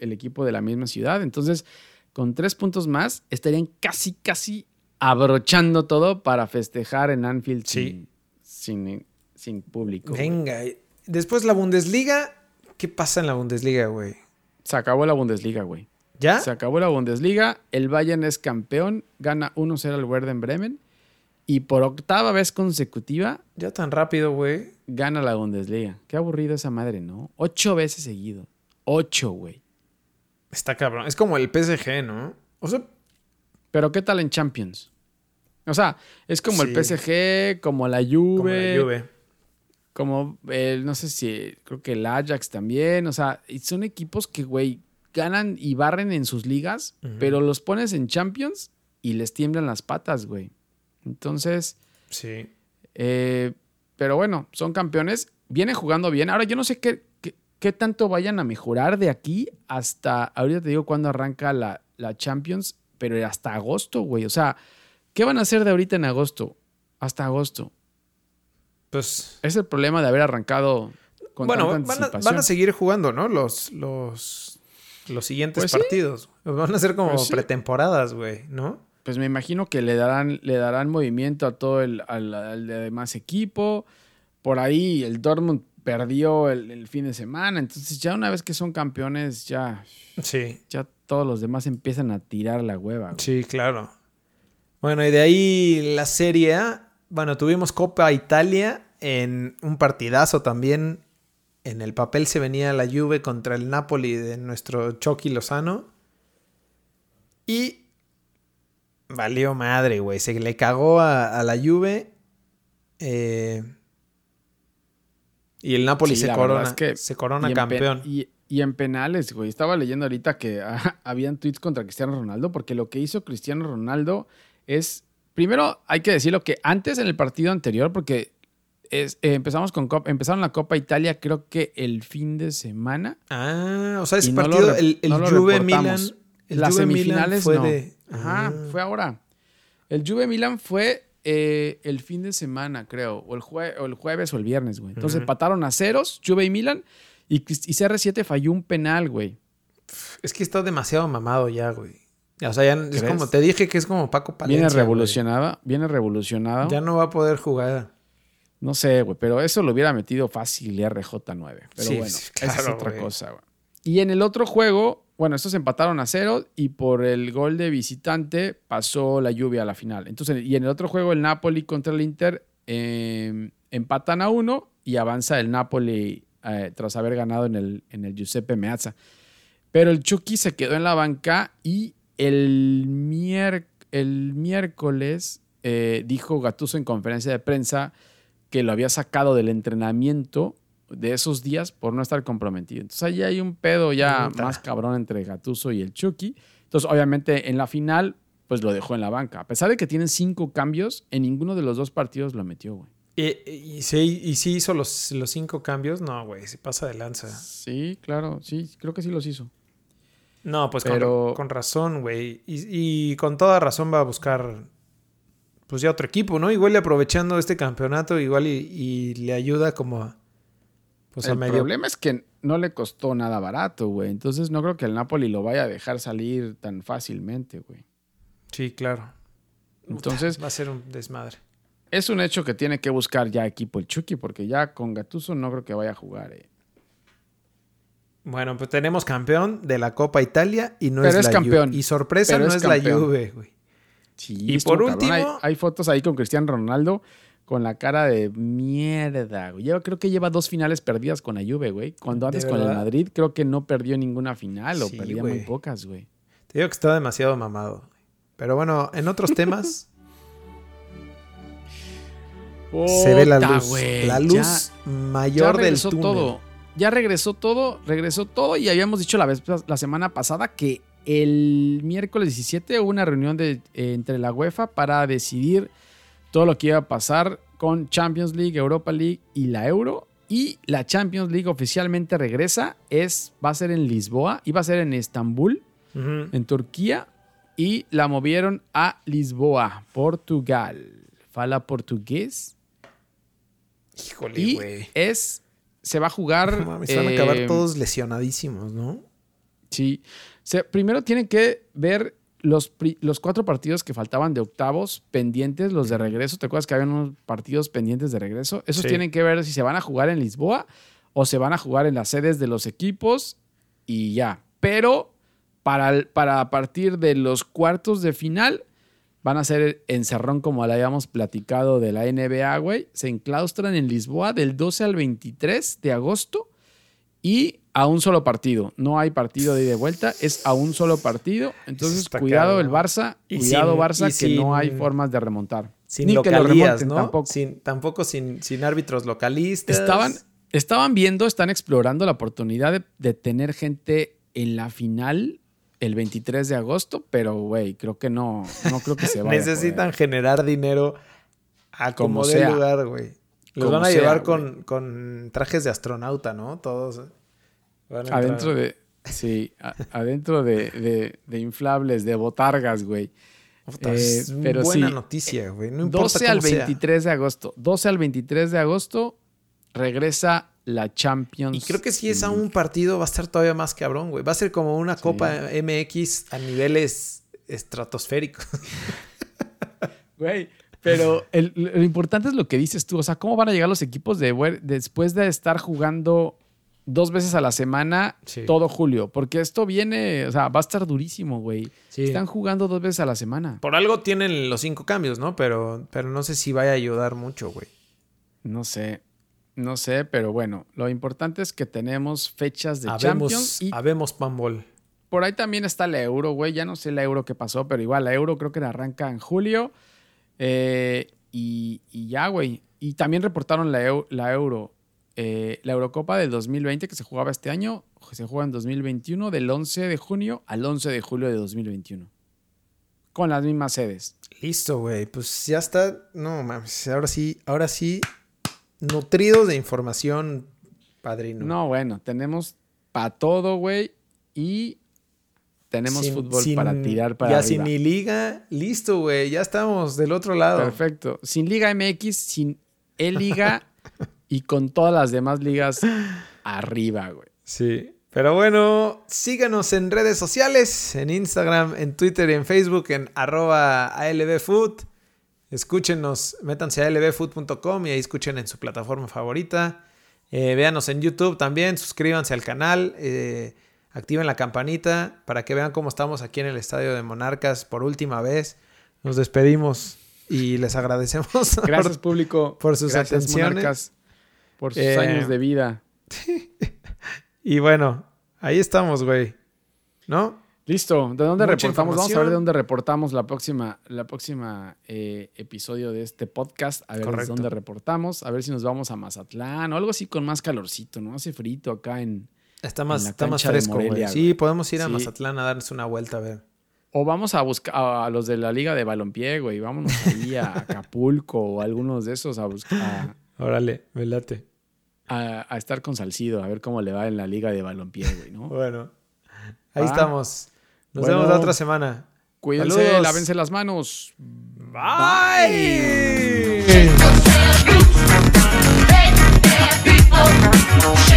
el, equipo de la misma ciudad. Entonces, con tres puntos más, estarían casi, casi abrochando todo para festejar en Anfield sí. sin sin público. Venga, después la Bundesliga, ¿qué pasa en la Bundesliga, güey? Se acabó la Bundesliga, güey. ¿Ya? Se acabó la Bundesliga, el Bayern es campeón, gana 1-0 al Werder Bremen y por octava vez consecutiva... Ya tan rápido, güey. Gana la Bundesliga. Qué aburrido esa madre, ¿no? Ocho veces seguido. Ocho, güey. Está cabrón. Es como el PSG, ¿no? O sea... Pero ¿qué tal en Champions? O sea, es como el PSG, como la Juve. Como la Juve como, el, no sé si, creo que el Ajax también. O sea, son equipos que, güey, ganan y barren en sus ligas, pero los pones en Champions y les tiemblan las patas, güey. Entonces. Sí. Eh, pero bueno, son campeones. Vienen jugando bien. Ahora, yo no sé qué, qué, tanto vayan a mejorar de aquí hasta. Ahorita te digo cuándo arranca la, la Champions, pero hasta agosto, güey. O sea ¿Qué van a hacer de ahorita en agosto? Hasta agosto. Es el problema de haber arrancado con bueno, tanta van a, van a seguir jugando, ¿no? Los, los, los siguientes Pues sí. partidos. Van a ser como Pues pretemporadas, güey, ¿no? Pues me imagino que le darán, le darán movimiento a todo el al, al demás equipo. Por ahí el Dortmund perdió el, el fin de semana. Entonces, ya una vez que son campeones, ya, Sí. ya todos los demás empiezan a tirar la hueva. güey. Sí, claro. Bueno, y de ahí la Serie A. Bueno, tuvimos Copa Italia en un partidazo también. En el papel se venía la Juve contra el Napoli de nuestro Chucky Lozano. Y valió madre, güey. Se le cagó a, a la Juve. Eh, y el Napoli Sí, se corona, es que- se corona Y campeón. Y, y en penales, güey. Estaba leyendo ahorita que ah, habían tweets contra Cristiano Ronaldo, porque lo que hizo Cristiano Ronaldo es. Primero, hay que decirlo que antes en el partido anterior, porque es- eh, empezamos con Copa, empezaron la Copa Italia, creo que el fin de semana. Ah, o sea, ese Y no lo partido, el, el no Juve Milan. El Las Juve Milan semifinales fue no. de. Ajá, Ah. fue ahora. El Juve Milan fue eh, el fin de semana, creo, o el, jue- o el jueves o el viernes, güey. Entonces empataron a ceros, Juve y Milan, y, y CR7 falló un penal, güey. Es que está demasiado mamado ya, güey. O sea, ya es ¿Crees? como, te dije que es como Paco Palencia. Viene güey. revolucionada, viene revolucionado. Ya no va a poder jugar. No sé, güey, pero eso lo hubiera metido fácil RJ9. Pero Sí, bueno, sí, esa es claro, otra cosa, güey. Y en el otro juego, bueno, estos empataron a cero y por el gol de visitante pasó la lluvia a la final. Entonces, y en el otro juego, el Napoli contra el Inter eh, empatan a uno y avanza el Napoli eh, tras haber ganado en el, en el Giuseppe Meazza. Pero el Chucky se quedó en la banca y el, mier- el miércoles eh, dijo Gattuso en conferencia de prensa que lo había sacado del entrenamiento de esos días por no estar comprometido. Entonces ahí hay un pedo ya Puta. más cabrón entre Gattuso y el Chucky. Entonces obviamente en la final pues lo dejó en la banca. A pesar de que tienen cinco cambios, en ninguno de los dos partidos lo metió, güey. Y, y, sí, y sí hizo los, los cinco cambios. No, güey, se pasa de lanza. Sí, claro, sí, creo que sí los hizo. No, pues Pero- con, con razón, güey. Y, y con toda razón va a buscar, pues ya otro equipo, ¿no? Igual y aprovechando este campeonato, igual y, y le ayuda como a, pues a el medio... problema es que no le costó nada barato, güey. Entonces no creo que el Napoli lo vaya a dejar salir tan fácilmente, güey. Sí, claro. Entonces- Va a ser un desmadre. Es un hecho que tiene que buscar ya equipo el Chucky, porque ya con Gattuso no creo que vaya a jugar. eh. Bueno, pues tenemos campeón de la Copa Italia y no Pero es, la campeón. Juve. Y sorpresa Pero no es es, la. Juve, güey. Sí, Y por cabrón. Último- hay fotos ahí con Cristiano Ronaldo con la cara de mierda, güey. Yo creo que lleva dos finales perdidas con la Juve, güey. Cuando ¿De antes con el? Madrid creo que no perdió ninguna final o Sí, perdía muy pocas, güey. Te digo que está demasiado mamado. Pero bueno, en otros temas se ve la luz. güey, la ya- luz ya mayor del regresó túnel. todo. Ya regresó todo, regresó todo y habíamos dicho la vez la semana pasada que el miércoles 17 hubo una reunión de, eh, entre la UEFA para decidir todo lo que iba a pasar con Champions League, Europa League y la Euro. Y la Champions League oficialmente regresa, es, va a ser en Lisboa, iba a ser en Estambul, en Turquía, y la movieron a Lisboa, Portugal. Fala portugués. Híjole, Y güey. es. Se va a jugar. No mames, se van a acabar eh, todos lesionadísimos, ¿no? Sí. Primero tienen que ver los, los cuatro partidos que faltaban de octavos pendientes, los de regreso. ¿Te acuerdas que había unos partidos pendientes de regreso? Esos Sí. tienen que ver si se van a jugar en Lisboa o se van a jugar en las sedes de los equipos y ya. Pero para, el- para a partir de los cuartos de final van a ser encerrón como le habíamos platicado de la NBA, güey. Se enclaustran en Lisboa del 12 al 23 de agosto y a un solo partido. No hay partido de ida y vuelta, es a un solo partido. Entonces, cuidado el Barça, Y cuidado sin- Barça, que no hay formas de remontar. Sin Ni que lo remonten ¿no? tampoco. Sin, tampoco sin, sin árbitros localistas. Estaban, estaban viendo, están explorando la oportunidad de, de tener gente en la final el 23 de agosto, pero güey, creo que no, no creo que se vaya. Necesitan generar dinero a como, sea. lugar, güey. Los van a sea, llevar con, con trajes de astronauta, ¿no? Todos. Van a entrar. Adentro de. Sí, a- adentro de, de- de inflables, de botargas, güey. Puta, Eh, es pero buena sí. noticia, güey. No importa 12 al cómo sea. 23 de agosto. 12 al 23 de agosto regresa la Champions. Y creo que si es a un partido va a estar todavía más cabrón, güey. Va a ser como una Sí. Copa MX a niveles estratosféricos. Güey, pero el- lo importante es lo que dices tú. O sea, ¿cómo van a llegar los equipos de después de estar jugando dos veces a la semana Sí. todo julio? Porque esto viene, o sea, va a estar durísimo, güey. Sí. Están jugando dos veces a la semana. Por algo tienen los cinco cambios, ¿no? Pero, pero no sé si vaya a ayudar mucho, güey. No sé, no sé, pero bueno, lo importante es que tenemos fechas de Habemos, Champions y habemos panball. por ahí también está la Euro, güey. Ya no sé la Euro que pasó, pero igual la Euro creo que arranca en julio. Eh, y, y ya, güey. Y también reportaron la, la Euro. Eh, la Eurocopa del 2020 que se jugaba este año, se juega en 2021, del 11 de junio al 11 de julio de 2021. Con las mismas sedes. Listo, güey. Pues ya está. No mames. Ahora sí, ahora sí. Nutridos de información, padrino. No, bueno, tenemos para todo, güey. Y tenemos Sin- fútbol sin- para tirar para Ya arriba. sin ni liga. Listo, güey. Ya estamos del otro lado. Perfecto. Sin Liga MX, sin E-Liga y con todas las demás ligas arriba, güey. Sí. Pero bueno, síganos en redes sociales, en Instagram, en Twitter y en Facebook, en arroba ALBFood. Escúchenos, métanse a albfood.com y ahí escuchen en su plataforma favorita. Eh, véanos en YouTube también, suscríbanse al canal, eh, activen la campanita para que vean cómo estamos aquí en el Estadio de Monarcas por última vez. Nos despedimos y les agradecemos Gracias, público. por sus Gracias, atenciones. Monarcas, por sus Eh, años de vida. Y bueno, ahí estamos, güey. ¿No? Listo. ¿De dónde Mucha reportamos? Vamos a ver de dónde reportamos la próxima, la próxima eh, episodio de este podcast. A ver de dónde reportamos. A ver si nos vamos a Mazatlán o algo así con más calorcito, ¿no? Hace frito acá en. Está más, la está más fresco, güey. Sí, podemos ir a Sí. Mazatlán a darnos una vuelta a ver. O vamos a buscar a los de la Liga de Balompié, güey. Vámonos ahí a Acapulco o algunos de esos a buscar. Órale, me late. a, a estar con Salcido, a ver cómo le va en la liga de balompié, güey, ¿no? Bueno, ahí Ah. estamos. Nos Bueno. vemos la otra semana. Cuídense, Saludos. lávense las manos. Bye. Shake